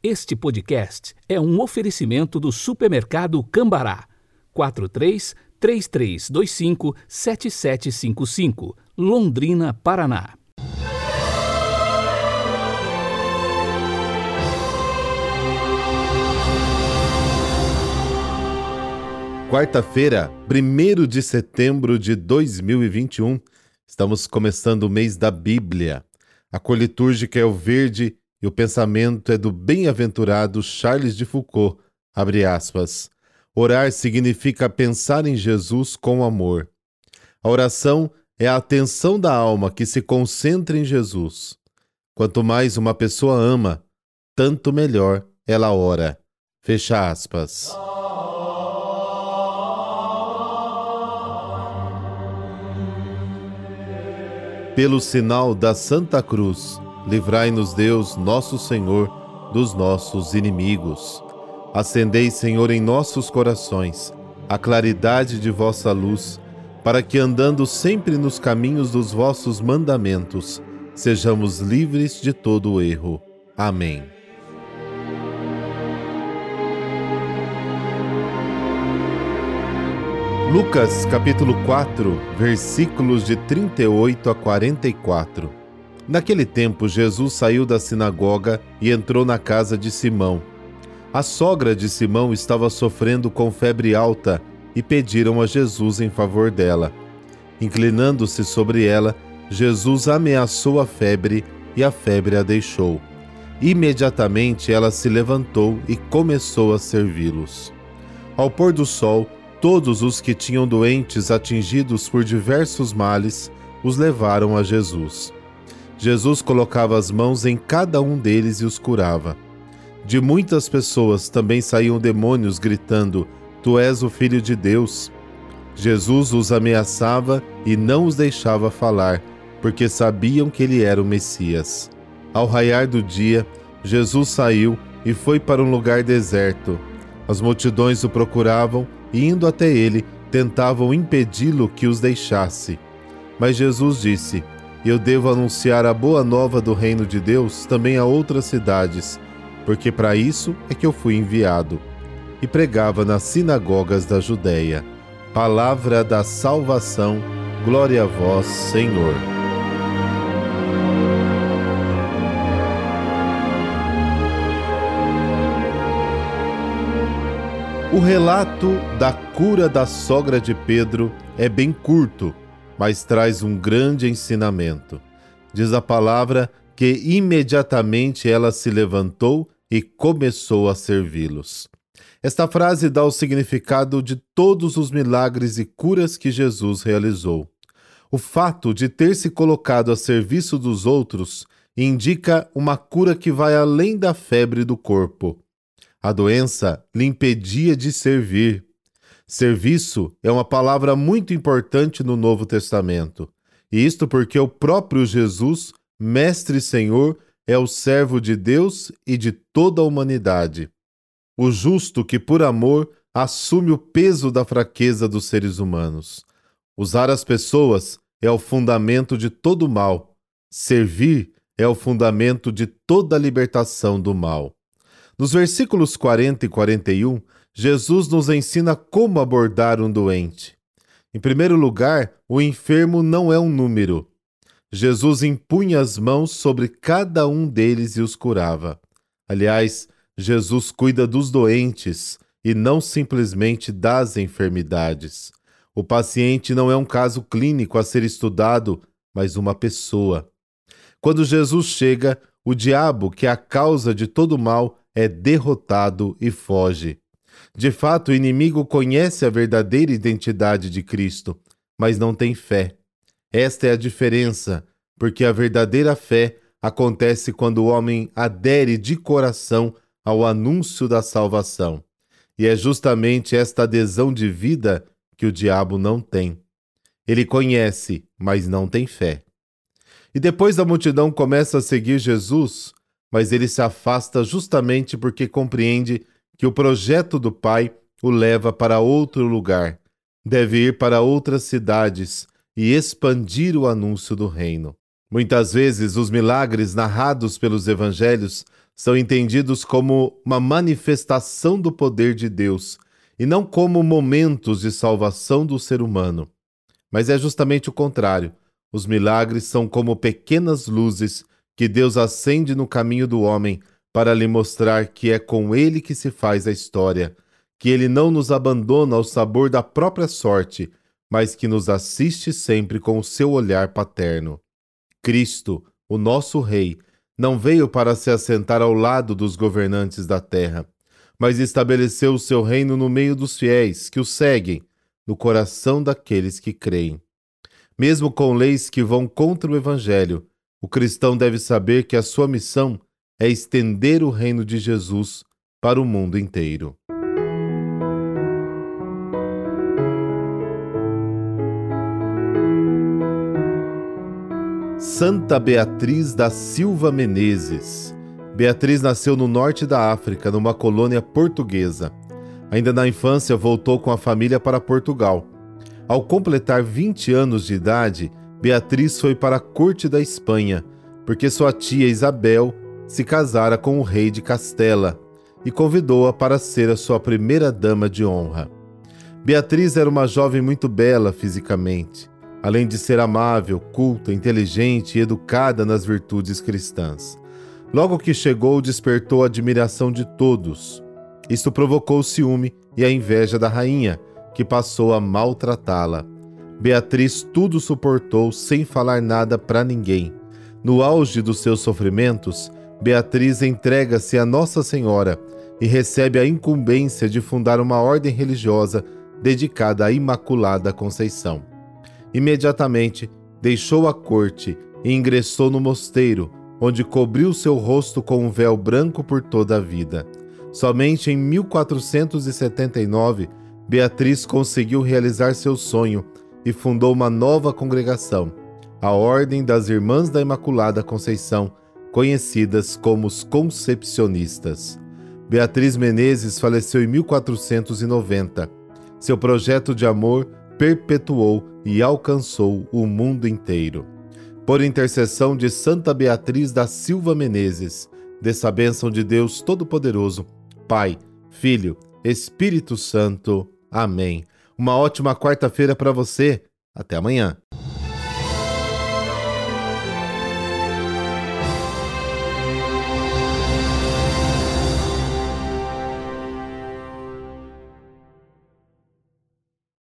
Este podcast é um oferecimento do supermercado Cambará. 43 3325 7755, Londrina, Paraná. Quarta-feira, 1 de setembro de 2021, estamos começando o mês da Bíblia. A cor litúrgica é o verde e o pensamento é do bem-aventurado Charles de Foucault. Abre aspas. Orar significa pensar em Jesus com amor. A oração é a atenção da alma que se concentra em Jesus. Quanto mais uma pessoa ama, tanto melhor ela ora. Fecha aspas. Pelo sinal da Santa Cruz, livrai-nos Deus, nosso Senhor, dos nossos inimigos. Acendei, Senhor, em nossos corações a claridade de vossa luz, para que, andando sempre nos caminhos dos vossos mandamentos, sejamos livres de todo o erro. Amém. Lucas capítulo 4, versículos de 38 a 44. Naquele tempo, Jesus saiu da sinagoga e entrou na casa de Simão. A sogra de Simão estava sofrendo com febre alta e pediram a Jesus em favor dela. Inclinando-se sobre ela, Jesus ameaçou a febre e a febre a deixou. Imediatamente ela se levantou e começou a servi-los. Ao pôr do sol, Todos os que tinham doentes atingidos por diversos males os levaram a Jesus. Jesus colocava as mãos em cada um deles e os curava. De muitas pessoas também saíam demônios gritando: Tu és o Filho de Deus. Jesus os ameaçava e não os deixava falar, porque sabiam que ele era o Messias. Ao raiar do dia, Jesus saiu e foi para um lugar deserto. As multidões o procuravam e indo até ele, tentavam impedi-lo que os deixasse. Mas Jesus disse: Eu devo anunciar a boa nova do reino de Deus também a outras cidades, porque para isso é que eu fui enviado. E pregava nas sinagogas da Judéia. Palavra da salvação, glória a vós, Senhor. O relato da cura da sogra de Pedro é bem curto, mas traz um grande ensinamento. Diz a palavra que imediatamente ela se levantou e começou a servi-los. Esta frase dá o significado de todos os milagres e curas que Jesus realizou. O fato de ter se colocado a serviço dos outros indica uma cura que vai além da febre do corpo a doença lhe impedia de servir. Serviço é uma palavra muito importante no Novo Testamento. E isto porque o próprio Jesus, Mestre e Senhor, é o servo de Deus e de toda a humanidade. O justo que, por amor, assume o peso da fraqueza dos seres humanos. Usar as pessoas é o fundamento de todo mal. Servir é o fundamento de toda a libertação do mal. Nos versículos 40 e 41, Jesus nos ensina como abordar um doente. Em primeiro lugar, o enfermo não é um número. Jesus impunha as mãos sobre cada um deles e os curava. Aliás, Jesus cuida dos doentes e não simplesmente das enfermidades. O paciente não é um caso clínico a ser estudado, mas uma pessoa. Quando Jesus chega, o diabo, que é a causa de todo mal, é derrotado e foge. De fato, o inimigo conhece a verdadeira identidade de Cristo, mas não tem fé. Esta é a diferença, porque a verdadeira fé acontece quando o homem adere de coração ao anúncio da salvação. E é justamente esta adesão de vida que o diabo não tem. Ele conhece, mas não tem fé. E depois a multidão começa a seguir Jesus, mas ele se afasta justamente porque compreende que o projeto do Pai o leva para outro lugar, deve ir para outras cidades e expandir o anúncio do reino. Muitas vezes, os milagres narrados pelos evangelhos são entendidos como uma manifestação do poder de Deus e não como momentos de salvação do ser humano. Mas é justamente o contrário. Os milagres são como pequenas luzes que Deus acende no caminho do homem para lhe mostrar que é com ele que se faz a história, que ele não nos abandona ao sabor da própria sorte, mas que nos assiste sempre com o seu olhar paterno. Cristo, o nosso Rei, não veio para se assentar ao lado dos governantes da terra, mas estabeleceu o seu reino no meio dos fiéis que o seguem, no coração daqueles que creem. Mesmo com leis que vão contra o Evangelho, o cristão deve saber que a sua missão é estender o reino de Jesus para o mundo inteiro. Santa Beatriz da Silva Menezes. Beatriz nasceu no norte da África, numa colônia portuguesa. Ainda na infância, voltou com a família para Portugal. Ao completar 20 anos de idade, Beatriz foi para a corte da Espanha, porque sua tia Isabel se casara com o rei de Castela e convidou-a para ser a sua primeira dama de honra. Beatriz era uma jovem muito bela fisicamente além de ser amável, culta, inteligente e educada nas virtudes cristãs. Logo que chegou, despertou a admiração de todos. Isto provocou o ciúme e a inveja da rainha, que passou a maltratá-la. Beatriz tudo suportou sem falar nada para ninguém. No auge dos seus sofrimentos, Beatriz entrega-se a Nossa Senhora e recebe a incumbência de fundar uma ordem religiosa dedicada à Imaculada Conceição. Imediatamente deixou a corte e ingressou no mosteiro, onde cobriu seu rosto com um véu branco por toda a vida. Somente em 1479, Beatriz conseguiu realizar seu sonho e fundou uma nova congregação, a Ordem das Irmãs da Imaculada Conceição, conhecidas como os Concepcionistas. Beatriz Menezes faleceu em 1490. Seu projeto de amor perpetuou e alcançou o mundo inteiro. Por intercessão de Santa Beatriz da Silva Menezes, dessa bênção de Deus Todo-Poderoso, Pai, Filho, Espírito Santo. Amém. Uma ótima quarta-feira para você. Até amanhã.